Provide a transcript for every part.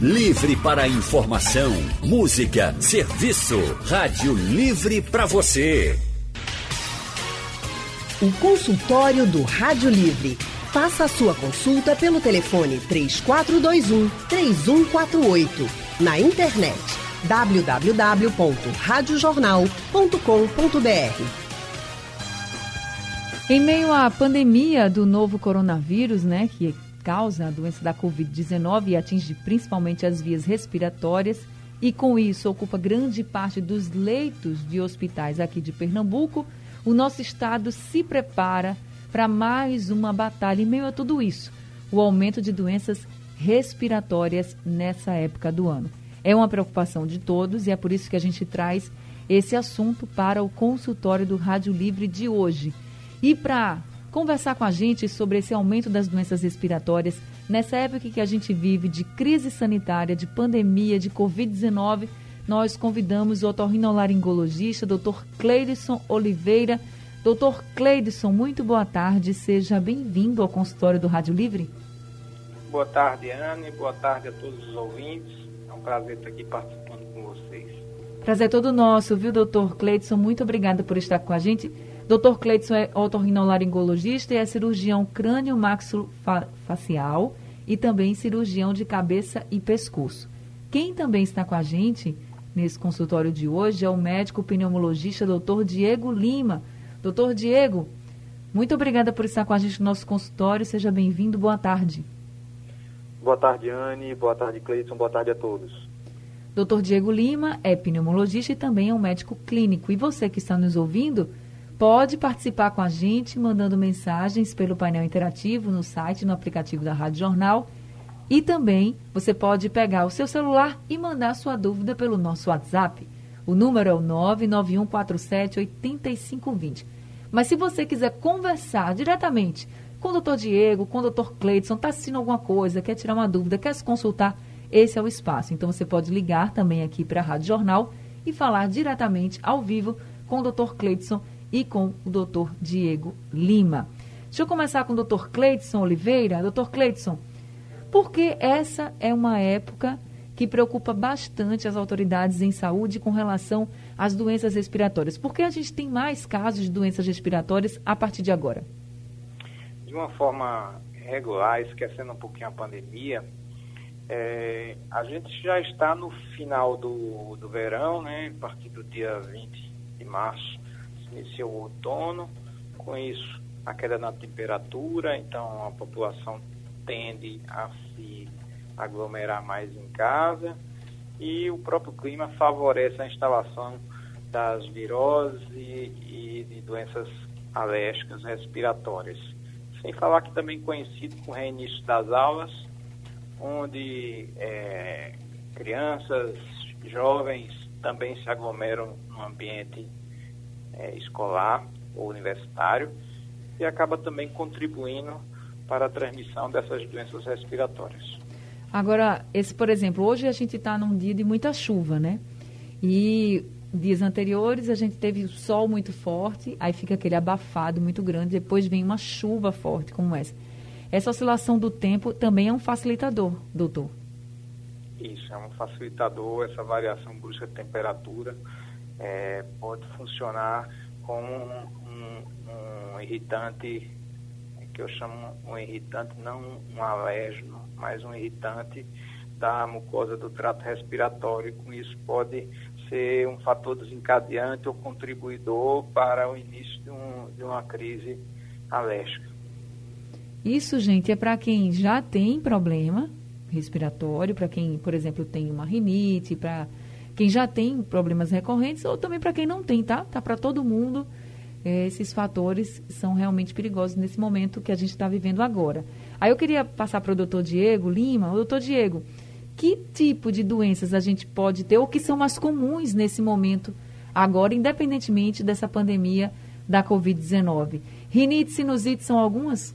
Livre para informação, música, serviço. Rádio Livre para você. O consultório do Rádio Livre. Faça a sua consulta pelo telefone 3421 3148. Na internet www.radiojornal.com.br. Em meio à pandemia do novo coronavírus, né, que causa a doença da Covid-19 e atinge principalmente as vias respiratórias, e com isso ocupa grande parte dos leitos de hospitais aqui de Pernambuco, o nosso estado se prepara para mais uma batalha em meio a tudo isso, o aumento de doenças respiratórias nessa época do ano. É uma preocupação de todos e é por isso que a gente traz esse assunto para o consultório do Rádio Livre de hoje. E para conversar com a gente sobre esse aumento das doenças respiratórias nessa época que a gente vive de crise sanitária, de pandemia, de Covid-19, nós convidamos o otorrinolaringologista, Dr. Cleidson Oliveira. Doutor Cleidson, muito boa tarde, seja bem-vindo ao consultório do Rádio Livre. Boa tarde, Anne, boa tarde a todos os ouvintes. É um prazer estar aqui participando com vocês. Prazer todo nosso, viu, doutor Cleidson? Muito obrigada por estar com a gente. Dr. Cleidson é otorrinolaringologista e é cirurgião crânio-maxilofacial e também cirurgião de cabeça e pescoço. Quem também está com a gente nesse consultório de hoje é o médico pneumologista Dr. Diego Lima. Doutor Diego, muito obrigada por estar com a gente no nosso consultório. Seja bem-vindo. Boa tarde. Boa tarde, Anne. Boa tarde, Cleiton. Boa tarde a todos. Doutor Diego Lima é pneumologista e também é um médico clínico. E você que está nos ouvindo, pode participar com a gente mandando mensagens pelo painel interativo no site, no aplicativo da Rádio Jornal. E também você pode pegar o seu celular e mandar sua dúvida pelo nosso WhatsApp. O número é o 991478520. Mas se você quiser conversar diretamente com o doutor Diego, com o doutor Cleidson, está assistindo alguma coisa, quer tirar uma dúvida, quer se consultar, esse é o espaço. Então você pode ligar também aqui para a Rádio Jornal e falar diretamente ao vivo com o doutor Cleidson e com o doutor Diego Lima. Deixa eu começar com o doutor Cleidson Oliveira. Doutor Cleidson, porque essa é uma época que preocupa bastante as autoridades em saúde com relação às doenças respiratórias. Por que a gente tem mais casos de doenças respiratórias a partir de agora? De uma forma regular, esquecendo um pouquinho a pandemia, é, a gente já está no final do, do verão, né? A partir do dia 20 de março iniciou o outono, com isso a queda na temperatura, então a população tende a se aglomerar mais em casa e o próprio clima favorece a instalação das viroses e, de doenças alérgicas respiratórias. Sem falar que também coincide com o reinício das aulas, onde é, crianças, jovens também se aglomeram no ambiente é, escolar ou universitário e acaba também contribuindo para a transmissão dessas doenças respiratórias. Agora, esse, por exemplo, hoje a gente está num dia de muita chuva, né? E dias anteriores a gente teve sol muito forte, aí fica aquele abafado muito grande, depois vem uma chuva forte como essa. Essa oscilação do tempo também é um facilitador, doutor. Isso, é um facilitador, essa variação brusca de temperatura é, pode funcionar como um, um, um, irritante, que eu chamo um irritante, não um alérgeno, mas um irritante da mucosa do trato respiratório. Com isso pode ser um fator desencadeante ou contribuidor para o início de, um, de uma crise alérgica. Isso, gente, é para quem já tem problema respiratório, para quem, por exemplo, tem uma rinite, para quem já tem problemas recorrentes ou também para quem não tem, tá? Tá para todo mundo. É, esses fatores são realmente perigosos nesse momento que a gente está vivendo agora. Aí eu queria passar para o doutor Diego Lima. Doutor Diego, que tipo de doenças a gente pode ter ou que são mais comuns nesse momento agora, independentemente dessa pandemia da Covid-19? Rinite sinusite são algumas?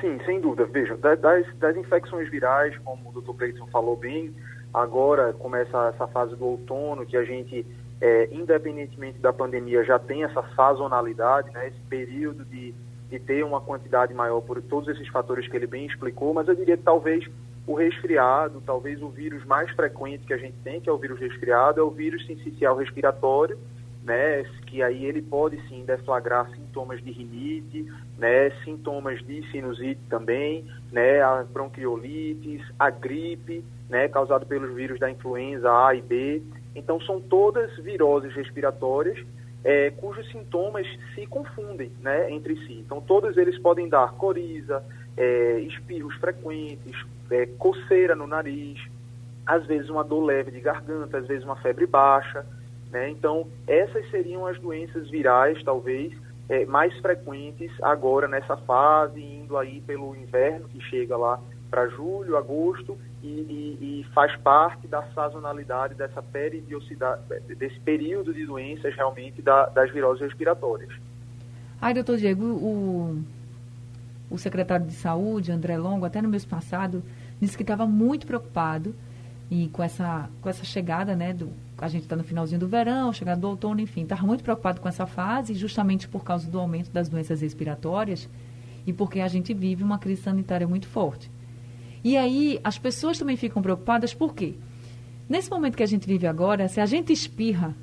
Sim, sem dúvida. Veja, das, das infecções virais, como o doutor Cleiton falou bem, Agora começa essa fase do outono, que a gente, é, independentemente da pandemia, já tem essa sazonalidade, né, esse período de, de ter uma quantidade maior por todos esses fatores que ele bem explicou, mas eu diria que talvez o resfriado, talvez o vírus mais frequente que a gente tem, que é o vírus resfriado, é o vírus sincicial respiratório, né, que aí ele pode sim deflagrar sintomas de rinite, né, sintomas de sinusite também, né, a bronquiolites, a gripe, né, causado pelos vírus da influenza A e B. Então são todas viroses respiratórias é, cujos sintomas se confundem, né, entre si. Então todos eles podem dar coriza, é, espirros frequentes, é, coceira no nariz, às vezes uma dor leve de garganta, às vezes uma febre baixa. Né? Então, essas seriam as doenças virais, talvez, é, mais frequentes agora nessa fase, indo aí pelo inverno, que chega lá para julho, agosto, e, e, e, faz parte da sazonalidade dessa periodicidade, desse período de doenças realmente da, das viroses respiratórias. Ai, doutor Diego, o, o secretário de Saúde, André Longo, até no mês passado, disse que estava muito preocupado e com essa, com essa chegada, né, do, a gente está no finalzinho do verão, chegada do outono, enfim, estava muito preocupado com essa fase, justamente por causa do aumento das doenças respiratórias e porque a gente vive uma crise sanitária muito forte. E aí as pessoas também ficam preocupadas, por quê? Nesse momento que a gente vive agora, se a gente espirra,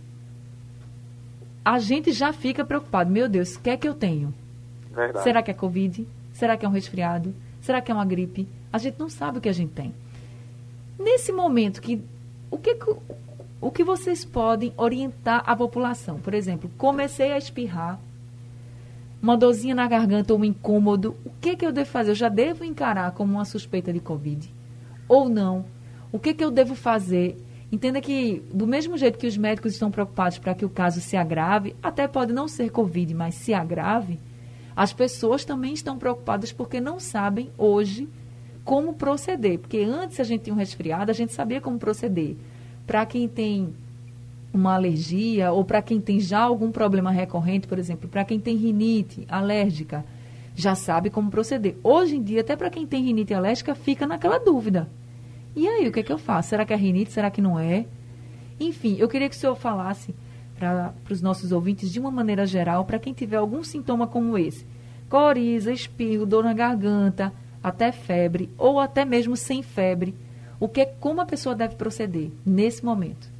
a gente já fica preocupado. Meu Deus, o que é que eu tenho? Verdade. Será que é Covid? Será que é um resfriado? Será que é uma gripe? A gente não sabe o que a gente tem. Nesse momento, que, o, que, o que vocês podem orientar a população? Por exemplo, comecei a espirrar, uma dorzinha na garganta ou um incômodo, o que, que eu devo fazer? Eu já devo encarar como uma suspeita de Covid? Ou não? O que, que eu devo fazer? Entenda que, do mesmo jeito que os médicos estão preocupados para que o caso se agrave, até pode não ser Covid, mas se agrave, as pessoas também estão preocupadas porque não sabem hoje como proceder. Porque antes a gente tinha um resfriado, a gente sabia como proceder. Para quem tem uma alergia ou para quem tem já algum problema recorrente, por exemplo, para quem tem rinite alérgica, já sabe como proceder. Hoje em dia, até para quem tem rinite alérgica, fica naquela dúvida. E aí, o que é que eu faço? Será que é rinite? Será que não é? Enfim, eu queria que o senhor falasse para os nossos ouvintes, de uma maneira geral, para quem tiver algum sintoma como esse: coriza, espirro, dor na garganta, até febre, ou até mesmo sem febre. O que, como a pessoa deve proceder nesse momento?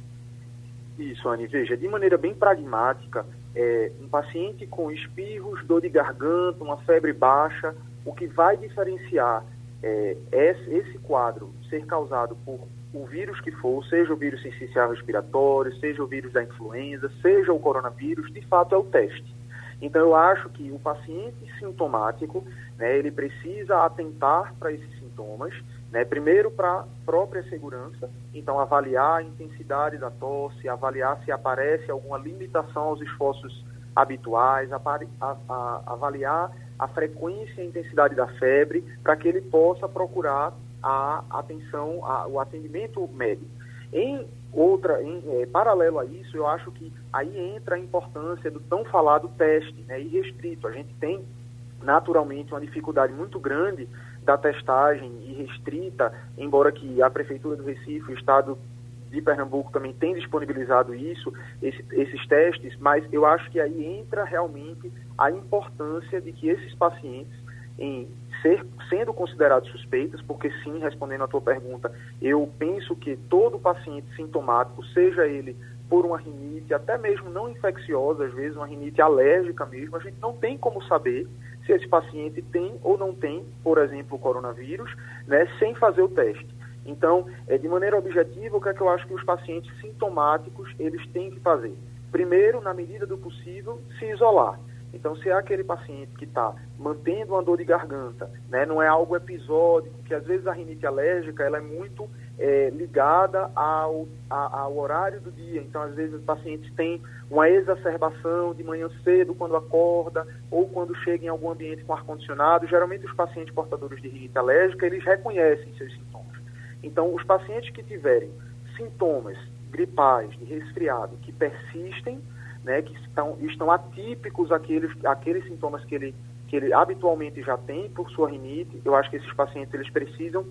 Isso, Anne. Veja, de maneira bem pragmática, é, um paciente com espirros, dor de garganta, uma febre baixa, o que vai diferenciar é, esse, quadro ser causado por o vírus que for, seja o vírus sensicial respiratório, seja o vírus da influenza, seja o coronavírus, de fato é o teste. Então eu acho que o paciente sintomático, né, ele precisa atentar para esses sintomas, né, primeiro para a própria segurança, então avaliar a intensidade da tosse, avaliar se aparece alguma limitação aos esforços habituais, a, a, a, avaliar a frequência e a intensidade da febre, para que ele possa procurar a atenção, o atendimento médico. Em outra, em, é, paralelo a isso, eu acho que aí entra a importância do tão falado teste, né, irrestrito. A gente tem naturalmente uma dificuldade muito grande da testagem irrestrita, embora que a Prefeitura do Recife, o Estado de Pernambuco também tem disponibilizado isso, esse, esses testes, mas eu acho que aí entra realmente a importância de que esses pacientes, em ser, sendo considerados suspeitos, porque sim, respondendo à tua pergunta, eu penso que todo paciente sintomático, seja ele por uma rinite, até mesmo não infecciosa, às vezes uma rinite alérgica mesmo, a gente não tem como saber se esse paciente tem ou não tem, por exemplo, o coronavírus, né, sem fazer o teste. Então, é, de maneira objetiva, o que é que eu acho que os pacientes sintomáticos eles têm que fazer? Primeiro, na medida do possível, se isolar. Então, se é aquele paciente que está mantendo uma dor de garganta, né, não é algo episódico, que às vezes a rinite alérgica ela é muito é, ligada ao, a, ao horário do dia. Então, às vezes, os pacientes têm uma exacerbação de manhã cedo, quando acorda, ou quando chega em algum ambiente com ar-condicionado. Geralmente, os pacientes portadores de rinite alérgica, eles reconhecem seus sintomas. Então, os pacientes que tiverem sintomas gripais, de resfriado, que persistem, né, que estão, estão atípicos aqueles, aqueles sintomas que ele, que ele habitualmente já tem por sua rinite. Eu acho que esses pacientes eles precisam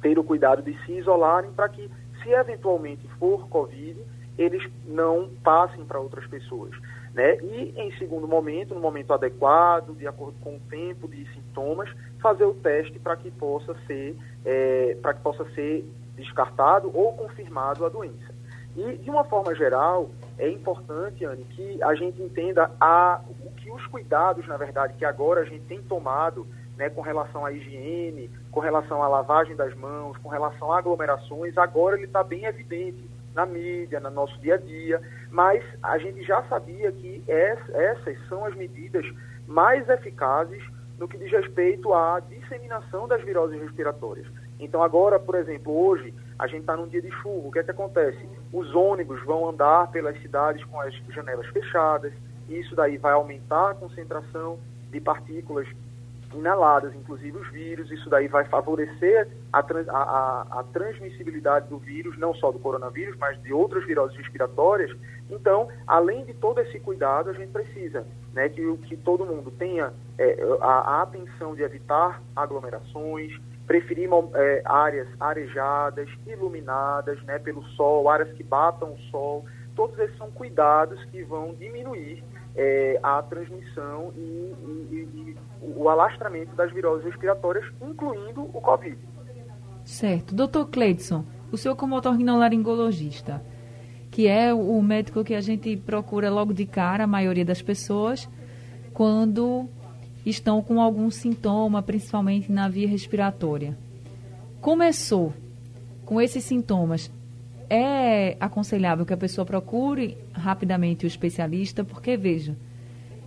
ter o cuidado de se isolarem para que, se eventualmente for Covid, eles não passem para outras pessoas. Né? E, em segundo momento, no momento adequado, de acordo com o tempo de sintomas, fazer o teste para que possa ser é, para que possa ser descartado ou confirmado a doença. E, de uma forma geral, é importante, Anne, que a gente entenda a, o que os cuidados, na verdade, que agora a gente tem tomado né, com relação à higiene, com relação à lavagem das mãos, com relação a aglomerações, agora ele está bem evidente na mídia, no nosso dia a dia, mas a gente já sabia que essas são as medidas mais eficazes no que diz respeito à disseminação das viroses respiratórias. Então agora, por exemplo, hoje a gente está num dia de chuva, o que é que acontece? Os ônibus vão andar pelas cidades com as janelas fechadas, e isso daí vai aumentar a concentração de partículas inaladas, inclusive os vírus, isso daí vai favorecer a, trans, a, a, a, transmissibilidade do vírus, não só do coronavírus, mas de outras viroses respiratórias. Então, além de todo esse cuidado, a gente precisa né, que, que todo mundo tenha é, a, a atenção de evitar aglomerações, preferir é, áreas arejadas, iluminadas né, pelo sol, áreas que batam o sol. Todos esses são cuidados que vão diminuir é, a transmissão e, e, e, o alastramento das viroses respiratórias, incluindo o Covid. Certo. Doutor Cleidson, o senhor como otorrinolaringologista, que é o médico que a gente procura logo de cara, a maioria das pessoas, quando estão com algum sintoma, principalmente na via respiratória. Começou com esses sintomas, é aconselhável que a pessoa procure rapidamente o especialista, porque veja,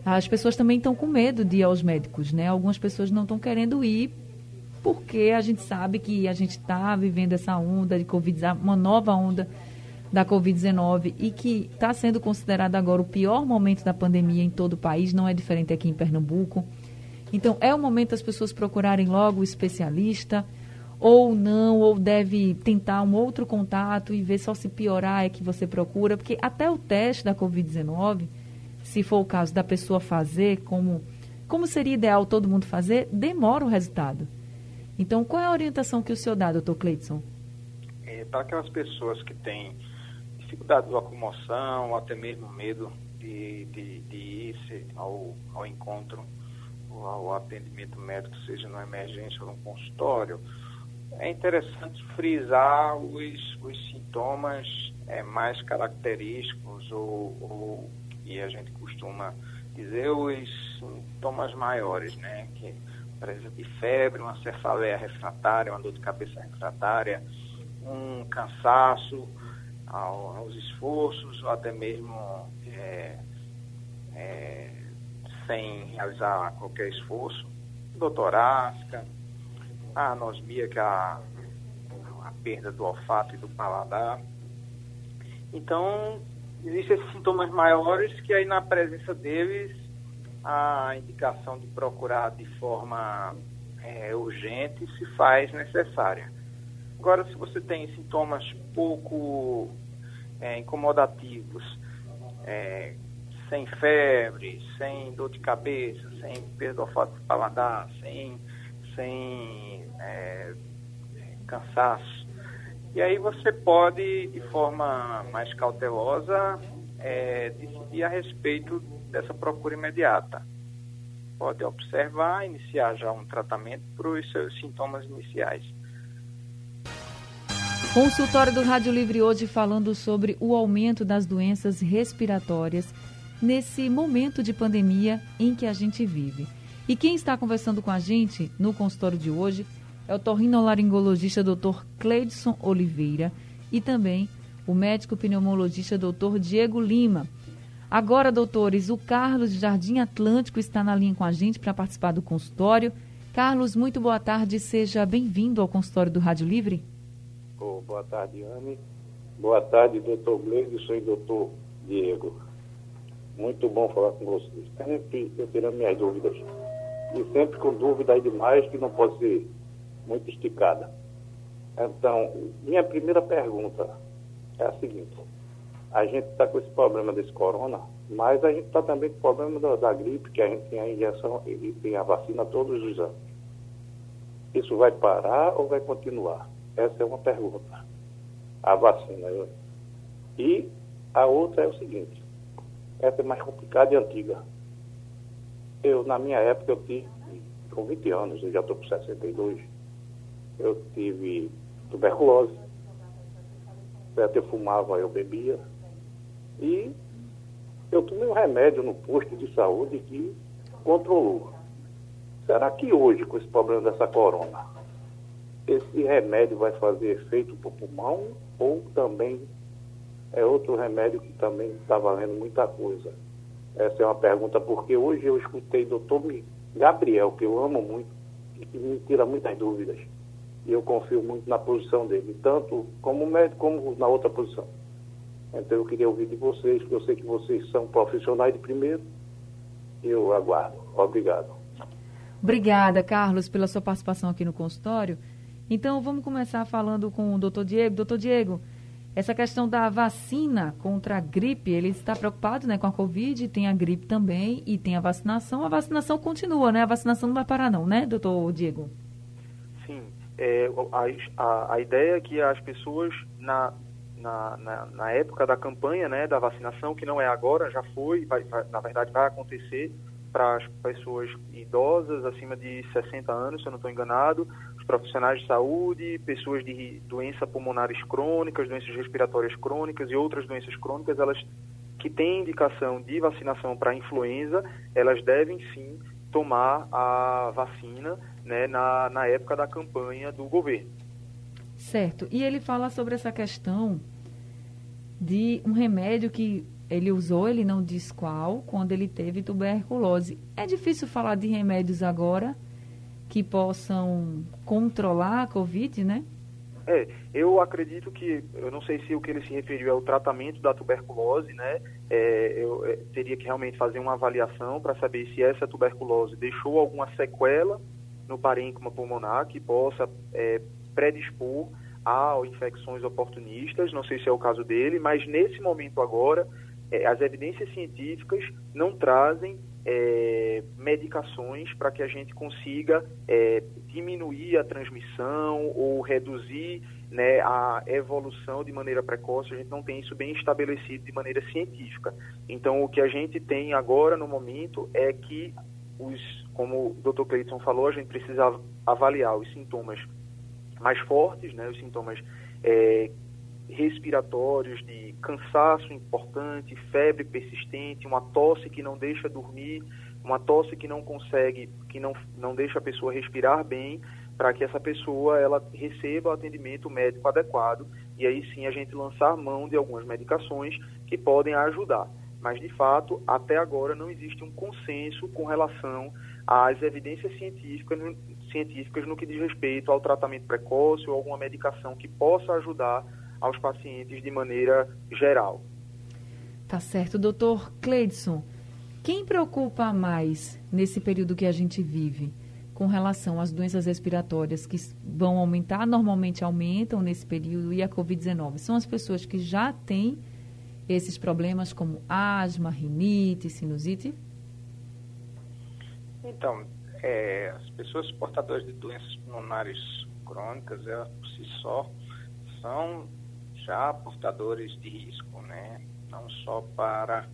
as pessoas também estão com medo de ir aos médicos, né? Algumas pessoas não estão querendo ir porque a gente sabe que a gente está vivendo essa onda de Covid, uma nova onda da Covid-19 e que está sendo considerado agora o pior momento da pandemia em todo o país, não é diferente aqui em Pernambuco. Então, é o momento das pessoas procurarem logo o especialista, ou não, ou deve tentar um outro contato e ver só se piorar é que você procura, porque até o teste da Covid-19, se for o caso da pessoa fazer, como, como seria ideal todo mundo fazer, demora o resultado. Então, qual é a orientação que o senhor dá, doutor Cleiton? É, para aquelas pessoas que têm dificuldade de locomoção, ou até mesmo medo de, de, de ir ao, ao encontro ao atendimento médico, seja na emergência ou no consultório, é interessante frisar os, os sintomas é, mais característicos ou, ou que a gente costuma dizer os sintomas maiores, né? Que presença de febre, uma cefaleia refratária, uma dor de cabeça refratária, um cansaço ao, aos esforços ou até mesmo é, é, sem realizar qualquer esforço, doutoráfica, a anosmia, que é a, a perda do olfato e do paladar. Então, existem esses sintomas maiores que aí na presença deles a indicação de procurar de forma é, urgente se faz necessária. Agora, se você tem sintomas pouco é, incomodativos, é, sem febre, sem dor de cabeça, sem perda do olfato do paladar, sem, sem é, cansaço. E aí você pode, de forma mais cautelosa, é, decidir a respeito dessa procura imediata. Pode observar, iniciar já um tratamento para os seus sintomas iniciais. Consultório do Rádio Livre hoje falando sobre o aumento das doenças respiratórias nesse momento de pandemia em que a gente vive. E quem está conversando com a gente no consultório de hoje é o torrinolaringologista Dr. Cleidson Oliveira e também o médico pneumologista Dr. Diego Lima. Agora, doutores, o Carlos Jardim Atlântico está na linha com a gente para participar do consultório. Carlos, muito boa tarde, seja bem-vindo ao consultório do Rádio Livre. Oh, boa tarde, Anne. Boa tarde, doutor Gleison e doutor Diego. Muito bom falar com vocês. Sempre eu tirando minhas dúvidas. E sempre com dúvidas demais que não pode ser muito esticada. Então, minha primeira pergunta é a seguinte. A gente está com esse problema desse corona, mas a gente está também com o problema da, da, gripe, que a gente tem a injeção e tem a vacina todos os anos. Isso vai parar ou vai continuar? Essa é uma pergunta. A vacina. E a outra é o seguinte Essa é mais complicada e antiga. Eu, na minha época, eu tive, com 20 anos, eu já estou com 62, eu tive tuberculose. Certo? Eu fumava, eu bebia. E eu tomei um remédio no posto de saúde que controlou. Será que hoje, com esse problema dessa corona, esse remédio vai fazer efeito para o pulmão ou também é outro remédio que também está valendo muita coisa? Essa é uma pergunta, porque hoje eu escutei doutor Gabriel, que eu amo muito, e que me tira muitas dúvidas. E eu confio muito na posição dele, tanto como médico como na outra posição. Então eu queria ouvir de vocês, porque eu sei que vocês são profissionais de primeiro. Eu aguardo. Obrigado. Obrigada, Carlos, pela sua participação aqui no consultório. Então, vamos começar falando com o doutor Diego. Doutor Diego, essa questão da vacina contra a gripe, ele está preocupado né, com a Covid, tem a gripe também e tem a vacinação. A vacinação continua, né? A vacinação não vai parar não, né, doutor Diego? É, a, a, a ideia é que as pessoas, na, na, na, na, época da campanha né, da vacinação, que não é agora, já foi, vai, vai, na verdade vai acontecer para as pessoas idosas acima de 60 anos, se eu não estou enganado, os profissionais de saúde, pessoas de doenças pulmonares crônicas, doenças respiratórias crônicas e outras doenças crônicas, elas que têm indicação de vacinação para influenza, elas devem sim tomar a vacina né, na, na época da campanha do governo. Certo. E ele fala sobre essa questão de um remédio que ele usou, ele não diz qual, quando ele teve tuberculose. É difícil falar de remédios agora que possam controlar a Covid, né? É, eu acredito que, eu não sei se o que ele se referiu é o tratamento da tuberculose, né? É, eu é, teria que realmente fazer uma avaliação para saber se essa tuberculose deixou alguma sequela no parênquima pulmonar que possa é, predispor a infecções oportunistas, não sei se é o caso dele, mas nesse momento agora, é, as evidências científicas não trazem é, medicações para que a gente consiga é, diminuir a transmissão ou reduzir né, a evolução de maneira precoce. A gente não tem isso bem estabelecido de maneira científica. Então, o que a gente tem agora no momento é que, os, como o Dr. Cleiton falou, a gente precisa avaliar os sintomas mais fortes, né, os sintomas é, respiratórios, de cansaço importante, febre persistente, uma tosse que não deixa dormir, uma tosse que não consegue, que não, não deixa a pessoa respirar bem, para que essa pessoa ela receba o atendimento médico adequado e aí sim a gente lançar mão de algumas medicações que podem ajudar. Mas de fato, até agora não existe um consenso com relação às evidências científicas, científicas no que diz respeito ao tratamento precoce ou alguma medicação que possa ajudar aos pacientes de maneira geral. Tá certo. Doutor Cleidson, quem preocupa mais nesse período que a gente vive com relação às doenças respiratórias que vão aumentar, normalmente aumentam nesse período, e a Covid-19? São as pessoas que já têm esses problemas como asma, rinite, sinusite? Então, é, as pessoas portadoras de doenças pulmonares crônicas, elas por si só são já portadores de risco, né? Não só para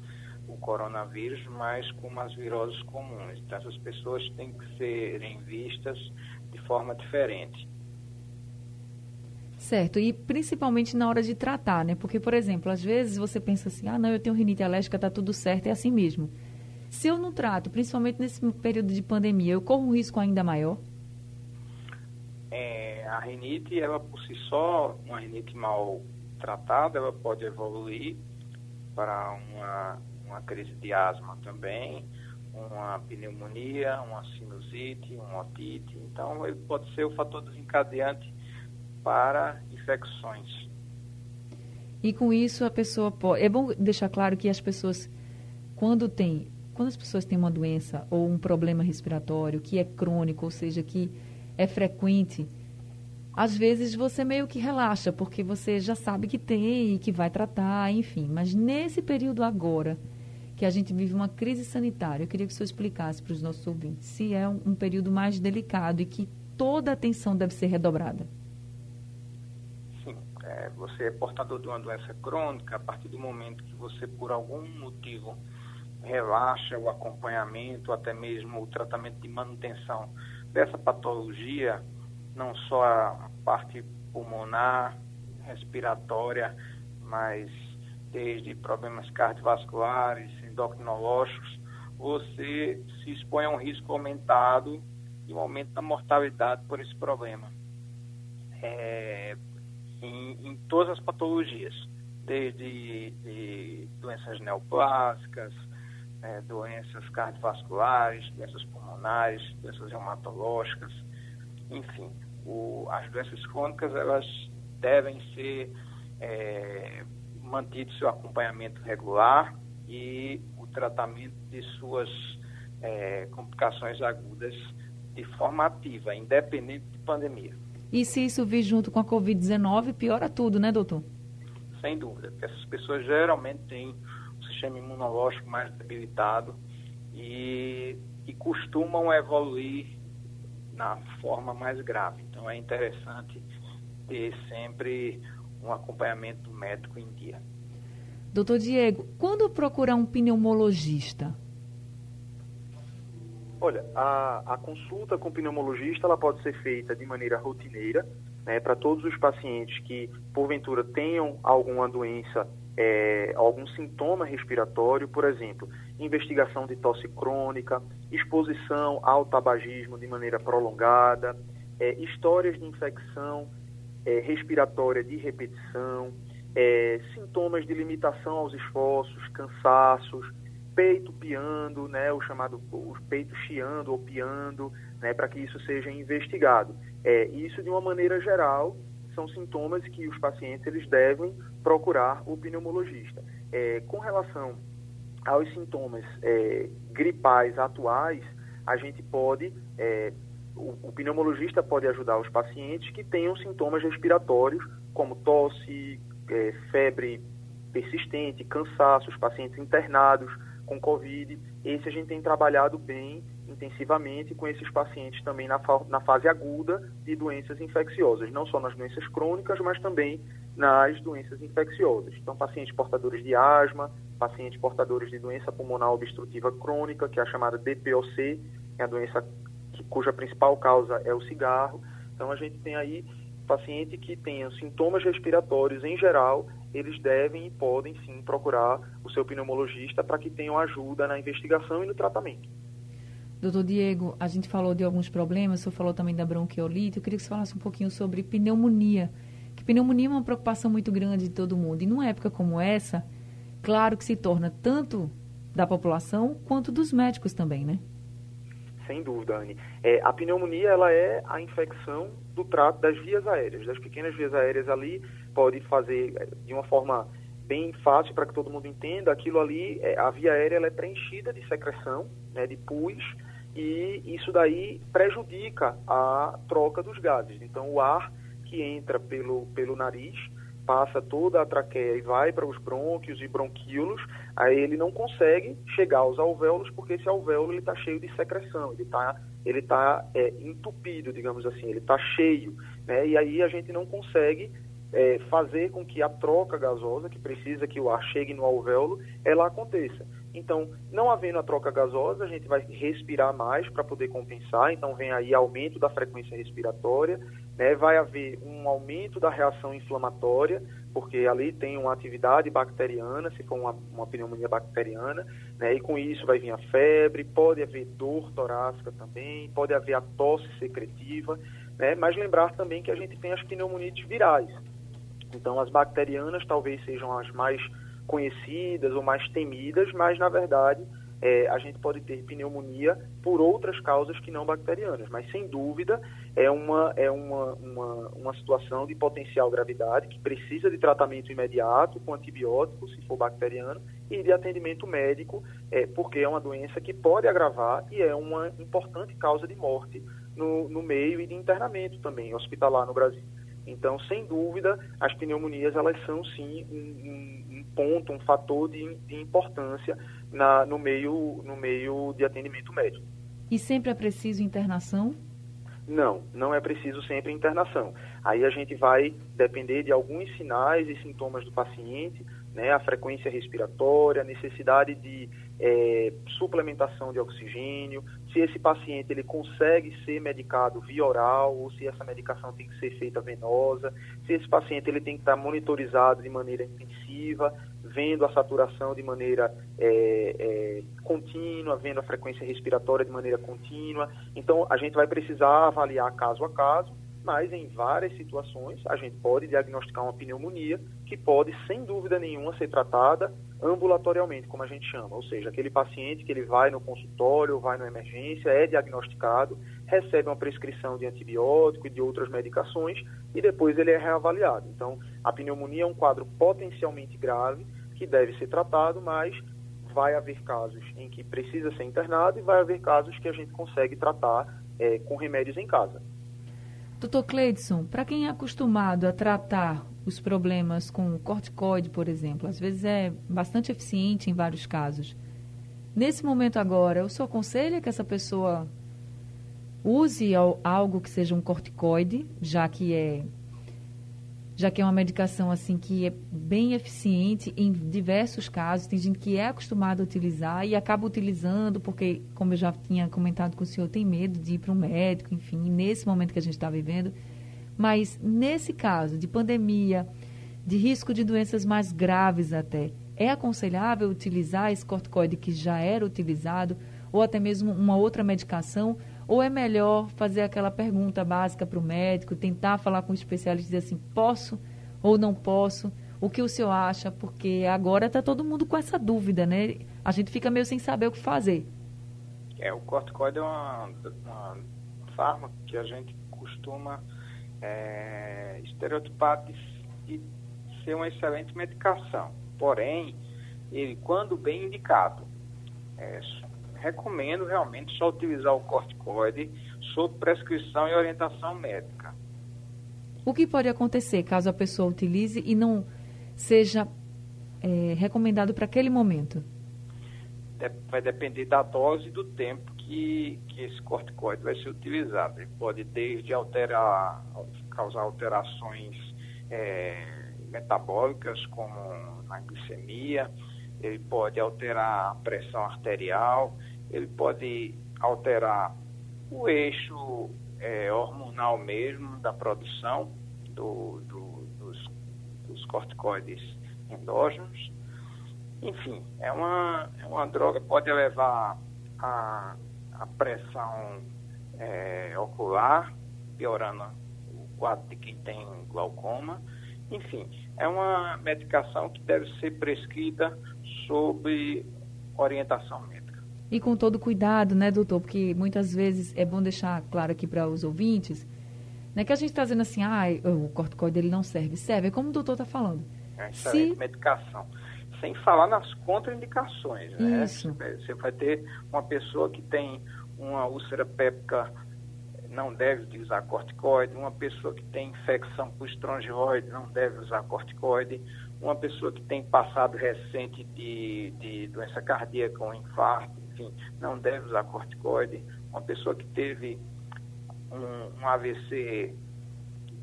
o coronavírus, mas como as viroses comuns. Então, essas pessoas têm que serem vistas de forma diferente. Certo, e principalmente na hora de tratar, né? Porque, por exemplo, às vezes você pensa assim, ah, não, eu tenho rinite alérgica, tá tudo certo, é assim mesmo. Se eu não trato, principalmente nesse período de pandemia, eu corro um risco ainda maior? É, a rinite, ela por si só, uma rinite mal tratada, ela pode evoluir para uma, uma crise de asma também, uma pneumonia, uma sinusite, uma otite. Então, ele pode ser o fator desencadeante para infecções. E com isso a pessoa pode. É bom deixar claro que as pessoas, quando tem, quando as pessoas têm uma doença ou um problema respiratório que é crônico, ou seja, que é frequente, às vezes você meio que relaxa, porque você já sabe que tem e que vai tratar, enfim. Mas nesse período agora, que a gente vive uma crise sanitária, eu queria que o senhor explicasse para os nossos ouvintes se é um, um período mais delicado e que toda a atenção deve ser redobrada. Sim, é, você é portador de uma doença crônica a partir do momento que você, por algum motivo, relaxa o acompanhamento, até mesmo o tratamento de manutenção dessa patologia, não só a parte pulmonar, respiratória, mas desde problemas cardiovasculares, endocrinológicos, você se expõe a um risco aumentado e um aumento da mortalidade por esse problema. É, em, em, todas as patologias, desde de doenças neoplásicas, é, doenças cardiovasculares, doenças pulmonares, doenças reumatológicas, enfim, o, as doenças crônicas elas devem ser é, mantido seu acompanhamento regular e o tratamento de suas é, complicações agudas de forma ativa, independente de pandemia. E se isso vir junto com a Covid-19, piora tudo, né, doutor? Sem dúvida, porque essas pessoas geralmente têm sistema imunológico mais debilitado e, e costumam evoluir na forma mais grave. Então é interessante ter sempre um acompanhamento médico em dia. Doutor Diego, quando procurar um pneumologista? Olha, a, a consulta com o pneumologista ela pode ser feita de maneira rotineira, né, para todos os pacientes que, porventura, tenham alguma doença, é, algum sintoma respiratório, por exemplo, investigação de tosse crônica, exposição ao tabagismo de maneira prolongada, é, histórias de infecção é, respiratória de repetição, é, sintomas de limitação aos esforços, cansaços, peito piando, né, o chamado o peito chiando ou piando, né, para que isso seja investigado. É, isso, de uma maneira geral, são sintomas que os pacientes eles devem procurar o pneumologista. É, com relação aos sintomas é, gripais atuais, a gente pode é, o, o pneumologista pode ajudar os pacientes que tenham sintomas respiratórios, como tosse, é, febre persistente, cansaço, os pacientes internados com Covid. Esse a gente tem trabalhado bem intensivamente com esses pacientes também na, fa na fase aguda de doenças infecciosas, não só nas doenças crônicas, mas também nas doenças infecciosas. Então, pacientes portadores de asma, pacientes portadores de doença pulmonar obstrutiva crônica, que é a chamada DPOC, é a doença cuja principal causa é o cigarro. Então, a gente tem aí paciente que tenha sintomas respiratórios em geral, eles devem e podem sim procurar o seu pneumologista para que tenham ajuda na investigação e no tratamento. Doutor Diego, a gente falou de alguns problemas, o senhor falou também da bronquiolite. Eu queria que você falasse um pouquinho sobre pneumonia. Que pneumonia é uma preocupação muito grande de todo mundo. E numa época como essa, claro que se torna tanto da população quanto dos médicos também, né? sem dúvida, Anne. É, a pneumonia ela é a infecção do trato das vias aéreas, das pequenas vias aéreas ali, pode fazer é, de uma forma bem fácil para que todo mundo entenda, aquilo ali, é, a via aérea ela é preenchida de secreção, né, de pus, e isso daí prejudica a troca dos gases. Então, o ar que entra pelo, pelo nariz passa toda a traqueia e vai para os brônquios e bronquíolos, aí ele não consegue chegar aos alvéolos porque esse alvéolo está cheio de secreção, ele está ele tá, é, entupido, digamos assim, ele está cheio, né? E aí a gente não consegue é, fazer com que a troca gasosa, que precisa que o ar chegue no alvéolo, ela aconteça. Então, não havendo a troca gasosa, a gente vai respirar mais para poder compensar. Então, vem aí aumento da frequência respiratória, né, vai haver um aumento da reação inflamatória, porque ali tem uma atividade bacteriana, se for uma, uma pneumonia bacteriana, né, e com isso vai vir a febre, pode haver dor torácica também, pode haver a tosse secretiva, né, mas lembrar também que a gente tem as pneumonites virais. Então, as bacterianas talvez sejam as mais conhecidas ou mais temidas, mas na verdade é, a gente pode ter pneumonia por outras causas que não bacterianas, mas sem dúvida é uma, é uma, uma, uma situação de potencial gravidade que precisa de tratamento imediato com antibiótico, se for bacteriano, e de atendimento médico, é, porque é uma doença que pode agravar e é uma importante causa de morte no, no meio e de internamento também hospitalar no Brasil. Então, sem dúvida, as pneumonias elas são sim um, um, ponto, um fator de, de importância na, no, meio, no meio de atendimento médico. E sempre é preciso internação? Não, não é preciso sempre internação. Aí a gente vai depender de alguns sinais e sintomas do paciente, né, a frequência respiratória, a necessidade de é, suplementação de oxigênio, se esse paciente ele consegue ser medicado via oral ou se essa medicação tem que ser feita venosa, se esse paciente ele tem que estar monitorizado de maneira intensiva, vendo a saturação de maneira é, é, contínua, vendo a frequência respiratória de maneira contínua. Então, a gente vai precisar avaliar caso a caso mas em várias situações a gente pode diagnosticar uma pneumonia que pode, sem dúvida nenhuma, ser tratada ambulatorialmente, como a gente chama, ou seja, aquele paciente que ele vai no consultório, vai na emergência, é diagnosticado, recebe uma prescrição de antibiótico e de outras medicações e depois ele é reavaliado. Então, a pneumonia é um quadro potencialmente grave que deve ser tratado, mas vai haver casos em que precisa ser internado e vai haver casos que a gente consegue tratar é, com remédios em casa. Doutor Cleidson, para quem é acostumado a tratar os problemas com corticoide, por exemplo, às vezes é bastante eficiente em vários casos. Nesse momento agora, o senhor aconselha que essa pessoa use algo que seja um corticoide, já que é já que é uma medicação assim que é bem eficiente em diversos casos. Tem gente que é acostumada a utilizar e acaba utilizando porque, como eu já tinha comentado com o senhor, tem medo de ir para um médico, enfim, nesse momento que a gente está vivendo. Mas nesse caso de pandemia, de risco de doenças mais graves até, é aconselhável utilizar esse corticoide que já era utilizado ou até mesmo uma outra medicação ou é melhor fazer aquela pergunta básica para o médico, tentar falar com o especialista e dizer assim, posso ou não posso? O que o senhor acha? Porque agora está todo mundo com essa dúvida, né? A gente fica meio sem saber o que fazer. É, o corticoide é uma, uma fármaco que a gente costuma é, estereotipar de, de ser uma excelente medicação. Porém, ele, quando bem indicado, é, recomendo realmente só utilizar o corticoide sob prescrição e orientação médica. O que pode acontecer caso a pessoa utilize e não seja é, recomendado para aquele momento? vai depender da dose e do tempo que, que esse corticoide vai ser utilizado. Ele pode desde alterar, causar alterações é, metabólicas, como na glicemia, ele pode alterar a pressão arterial, ele pode alterar o eixo é, hormonal mesmo da produção do, do, dos, dos corticoides endógenos. Enfim, é uma, é uma droga que pode elevar a, a pressão é, ocular, piorando o quadro de quem tem glaucoma. Enfim, é uma medicação que deve ser prescrita sob orientação médica. E com todo cuidado, né, doutor? Porque muitas vezes é bom deixar claro aqui para os ouvintes, né, que a gente está dizendo assim, ah, o corticoide ele não serve. Serve, é como o doutor está falando. É excelente Se... medicação. Sem falar nas contraindicações, né? Isso. Você vai ter uma pessoa que tem uma úlcera péptica não deve utilizar corticoide, uma pessoa que tem infecção por estrongiloide não deve usar corticoide, uma pessoa que tem passado recente de, de doença cardíaca ou infarto, enfim, não deve usar corticoide. Uma pessoa que teve um, um AVC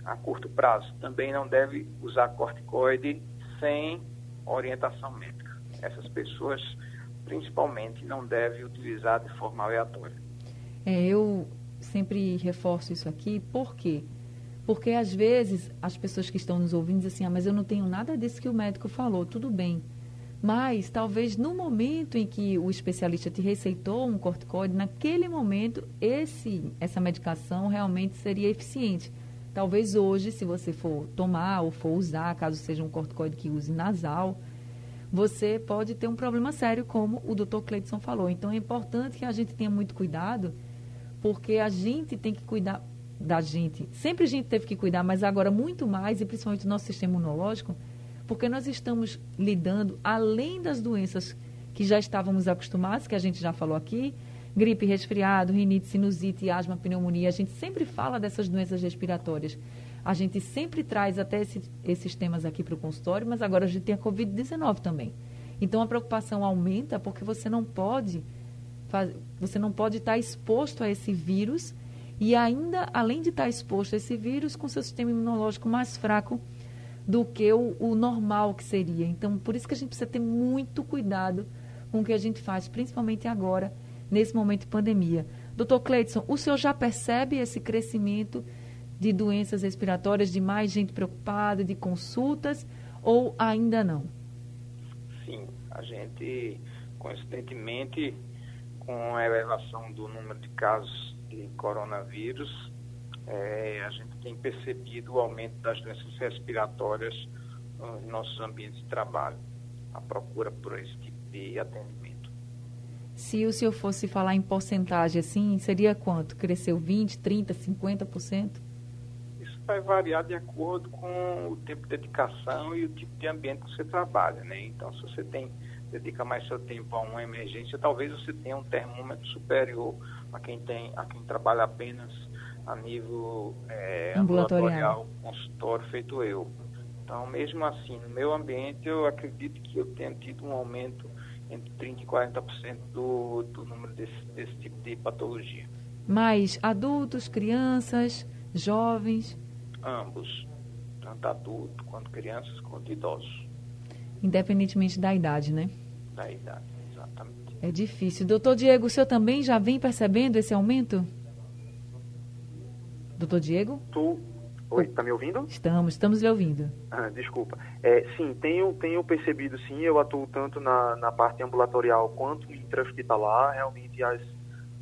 a curto prazo também não deve usar corticoide sem orientação médica. Essas pessoas, principalmente, não devem utilizar de forma aleatória. É, eu sempre reforço isso aqui, por quê? Porque às vezes as pessoas que estão nos ouvindo dizem assim, ah, mas eu não tenho nada disso que o médico falou, tudo bem. Mas talvez no momento em que o especialista te receitou um corticoide, naquele momento esse, essa medicação realmente seria eficiente. Talvez hoje, se você for tomar ou for usar, caso seja um corticoide que use nasal, você pode ter um problema sério, como o doutor Cleidson falou. Então é importante que a gente tenha muito cuidado, porque a gente tem que cuidar da gente. Sempre a gente teve que cuidar, mas agora muito mais, e principalmente o nosso sistema imunológico, porque nós estamos lidando, além das doenças que já estávamos acostumados, que a gente já falou aqui, gripe, resfriado, rinite, sinusite, asma, pneumonia, a gente sempre fala dessas doenças respiratórias. A gente sempre traz até esse, esses temas aqui para o consultório, mas agora a gente tem a Covid-19 também. Então a preocupação aumenta porque você não pode você não pode estar exposto a esse vírus e ainda, além de estar exposto a esse vírus, com seu sistema imunológico mais fraco, do que o, o normal que seria. Então, por isso que a gente precisa ter muito cuidado com o que a gente faz, principalmente agora, nesse momento de pandemia. Doutor Cleidson, o senhor já percebe esse crescimento de doenças respiratórias, de mais gente preocupada, de consultas, ou ainda não? Sim, a gente, coincidentemente, com a elevação do número de casos de coronavírus, é, a gente tem percebido o aumento das doenças respiratórias nos nossos ambientes de trabalho, a procura por esse tipo de atendimento. Se o senhor fosse falar em porcentagem assim, seria quanto? Cresceu 20, 30, 50%? Isso vai variar de acordo com o tempo de dedicação e o tipo de ambiente que você trabalha, né? Então, se você tem dedica mais seu tempo a uma emergência, talvez você tenha um termômetro superior a quem tem, a quem trabalha apenas a nível é, ambulatorial. consultório, feito eu. Então, mesmo assim, no meu ambiente, eu acredito que eu tenho tido um aumento entre 30% e 40% do, do número desse, desse tipo de patologia. Mais adultos, crianças, jovens? Ambos, tanto adultos quanto crianças, quanto idosos. Independentemente da idade, né? Da idade. É difícil. Doutor Diego, o senhor também já vem percebendo esse aumento? Doutor Diego? Tu... Oi, está me ouvindo? Estamos, estamos lhe ouvindo. Ah, desculpa. É, sim, tenho, tenho percebido sim, eu atuo tanto na, na parte ambulatorial quanto intra-hospitalar, realmente as,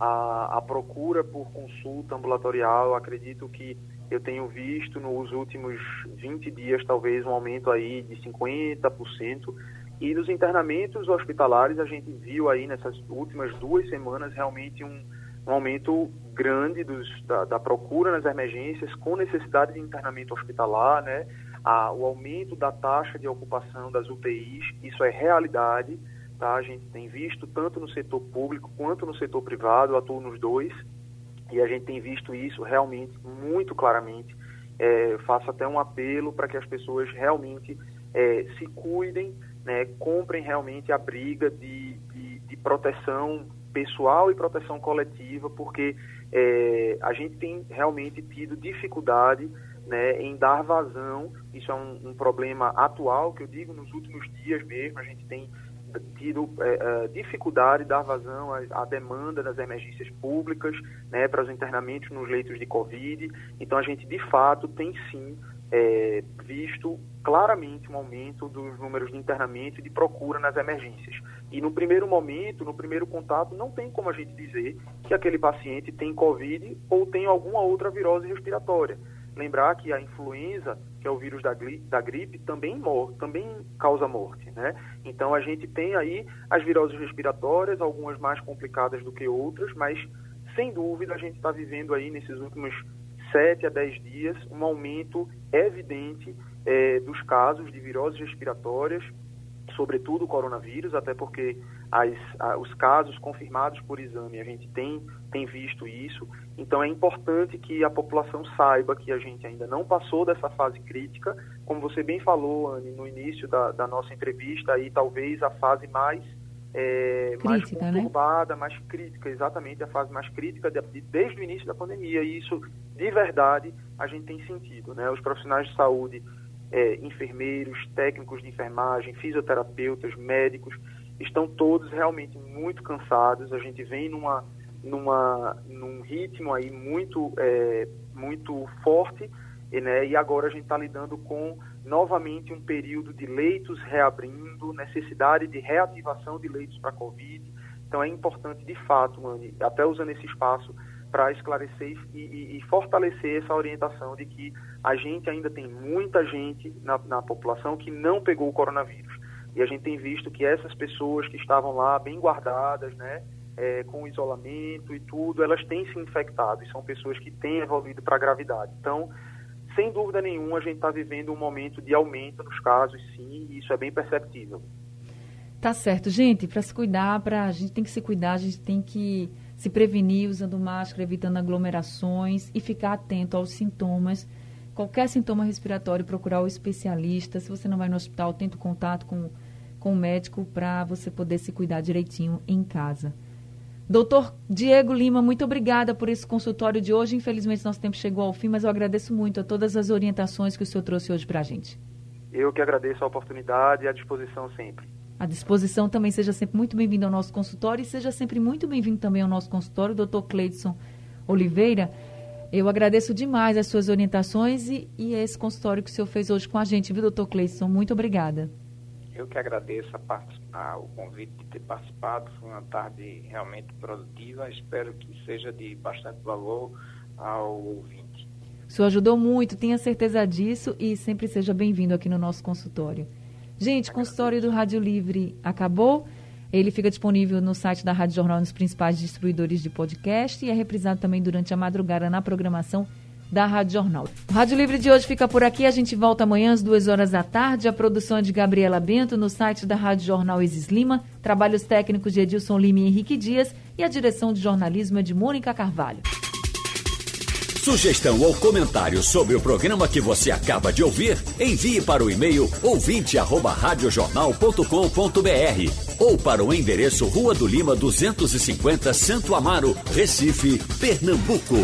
a, a procura por consulta ambulatorial, acredito que eu tenho visto nos últimos 20 dias talvez um aumento aí de 50%, e nos internamentos hospitalares a gente viu aí nessas últimas duas semanas realmente um um aumento grande dos, da, da, procura nas emergências, com necessidade de internamento hospitalar, né? A, o aumento da taxa de ocupação das UTIs, isso é realidade, tá? A gente tem visto tanto no setor público quanto no setor privado, eu atuo nos dois, e a gente tem visto isso realmente muito claramente. É, faço até um apelo para que as pessoas realmente é, se cuidem, né? comprem realmente a briga de, de, de proteção pessoal e proteção coletiva, porque é, a gente tem realmente tido dificuldade né, em dar vazão. Isso é um, um, problema atual, que eu digo nos últimos dias mesmo, a gente tem tido é, é, dificuldade de dar vazão à, à, demanda das emergências públicas, né, para os internamentos nos leitos de Covid. Então, a gente, de fato, tem sim é, visto claramente um aumento dos números de internamento e de procura nas emergências. E no primeiro momento, no primeiro contato, não tem como a gente dizer que aquele paciente tem Covid ou tem alguma outra virose respiratória. Lembrar que a influenza, que é o vírus da, da gripe, também, também causa morte, né? Então a gente tem aí as viroses respiratórias, algumas mais complicadas do que outras, mas sem dúvida a gente está vivendo aí nesses últimos 7 a 10 dias um aumento evidente é, dos casos de viroses respiratórias, sobretudo coronavírus, até porque as, a, os casos confirmados por exame, a gente tem, tem visto isso. Então é importante que a população saiba que a gente ainda não passou dessa fase crítica. Como você bem falou, Anne, no início da, da nossa entrevista, aí talvez a fase mais, é, crítica, mais né? conturbada, né? mais crítica, exatamente a fase mais crítica de, de, desde o início da pandemia. E isso, de verdade, a gente tem sentido. Né? Os profissionais de saúde é, enfermeiros, técnicos de enfermagem, fisioterapeutas, médicos, estão todos realmente muito cansados. A gente vem numa, numa, num ritmo aí muito, é, muito forte, e, né, e agora a gente está lidando com novamente um período de leitos reabrindo, necessidade de reativação de leitos para Covid. Então é importante, de fato, Mani, até usando esse espaço para esclarecer e, e, e, fortalecer essa orientação de que a gente ainda tem muita gente na, na, população que não pegou o coronavírus. E a gente tem visto que essas pessoas que estavam lá bem guardadas, né, é, com isolamento e tudo, elas têm se infectado e são pessoas que têm evoluído para a gravidade. Então, sem dúvida nenhuma, a gente está vivendo um momento de aumento nos casos, sim, e isso é bem perceptível. Tá certo, gente. Para se cuidar, para a gente tem que se cuidar, a gente tem que se prevenir usando máscara, evitando aglomerações e ficar atento aos sintomas. Qualquer sintoma respiratório, procurar o especialista. Se você não vai no hospital, tenta o contato com, com o médico para você poder se cuidar direitinho em casa. Doutor Diego Lima, muito obrigada por esse consultório de hoje. Infelizmente, nosso tempo chegou ao fim, mas eu agradeço muito a todas as orientações que o senhor trouxe hoje para a gente. Eu que agradeço a oportunidade e a disposição sempre. À disposição também seja sempre muito bem-vindo ao nosso consultório e seja sempre muito bem-vindo também ao nosso consultório, doutor Cleidson Oliveira. Eu agradeço demais as suas orientações e, e esse consultório que o senhor fez hoje com a gente, viu, doutor Cleidson? Muito obrigada. Eu que agradeço a, o convite de ter participado. Foi uma tarde realmente produtiva. Espero que seja de bastante valor ao ouvinte. O senhor ajudou muito, tenha certeza disso e sempre seja bem-vindo aqui no nosso consultório. Gente, o consultório do Rádio Livre acabou. Ele fica disponível no site da Rádio Jornal nos principais distribuidores de podcast e é reprisado também durante a madrugada na programação da Rádio Jornal. O Rádio Livre de hoje fica por aqui. A gente volta amanhã às duas horas da tarde. A produção é de Gabriela Bento no site da Rádio Jornal Isis Lima. Trabalhos técnicos de Edilson Lima e Henrique Dias. E a direção de jornalismo é de Mônica Carvalho. Sugestão ou comentário sobre o programa que você acaba de ouvir, envie para o e-mail ouvinte@radiojornal.com.br ou para o endereço Rua do Lima 250, Santo Amaro, Recife, Pernambuco.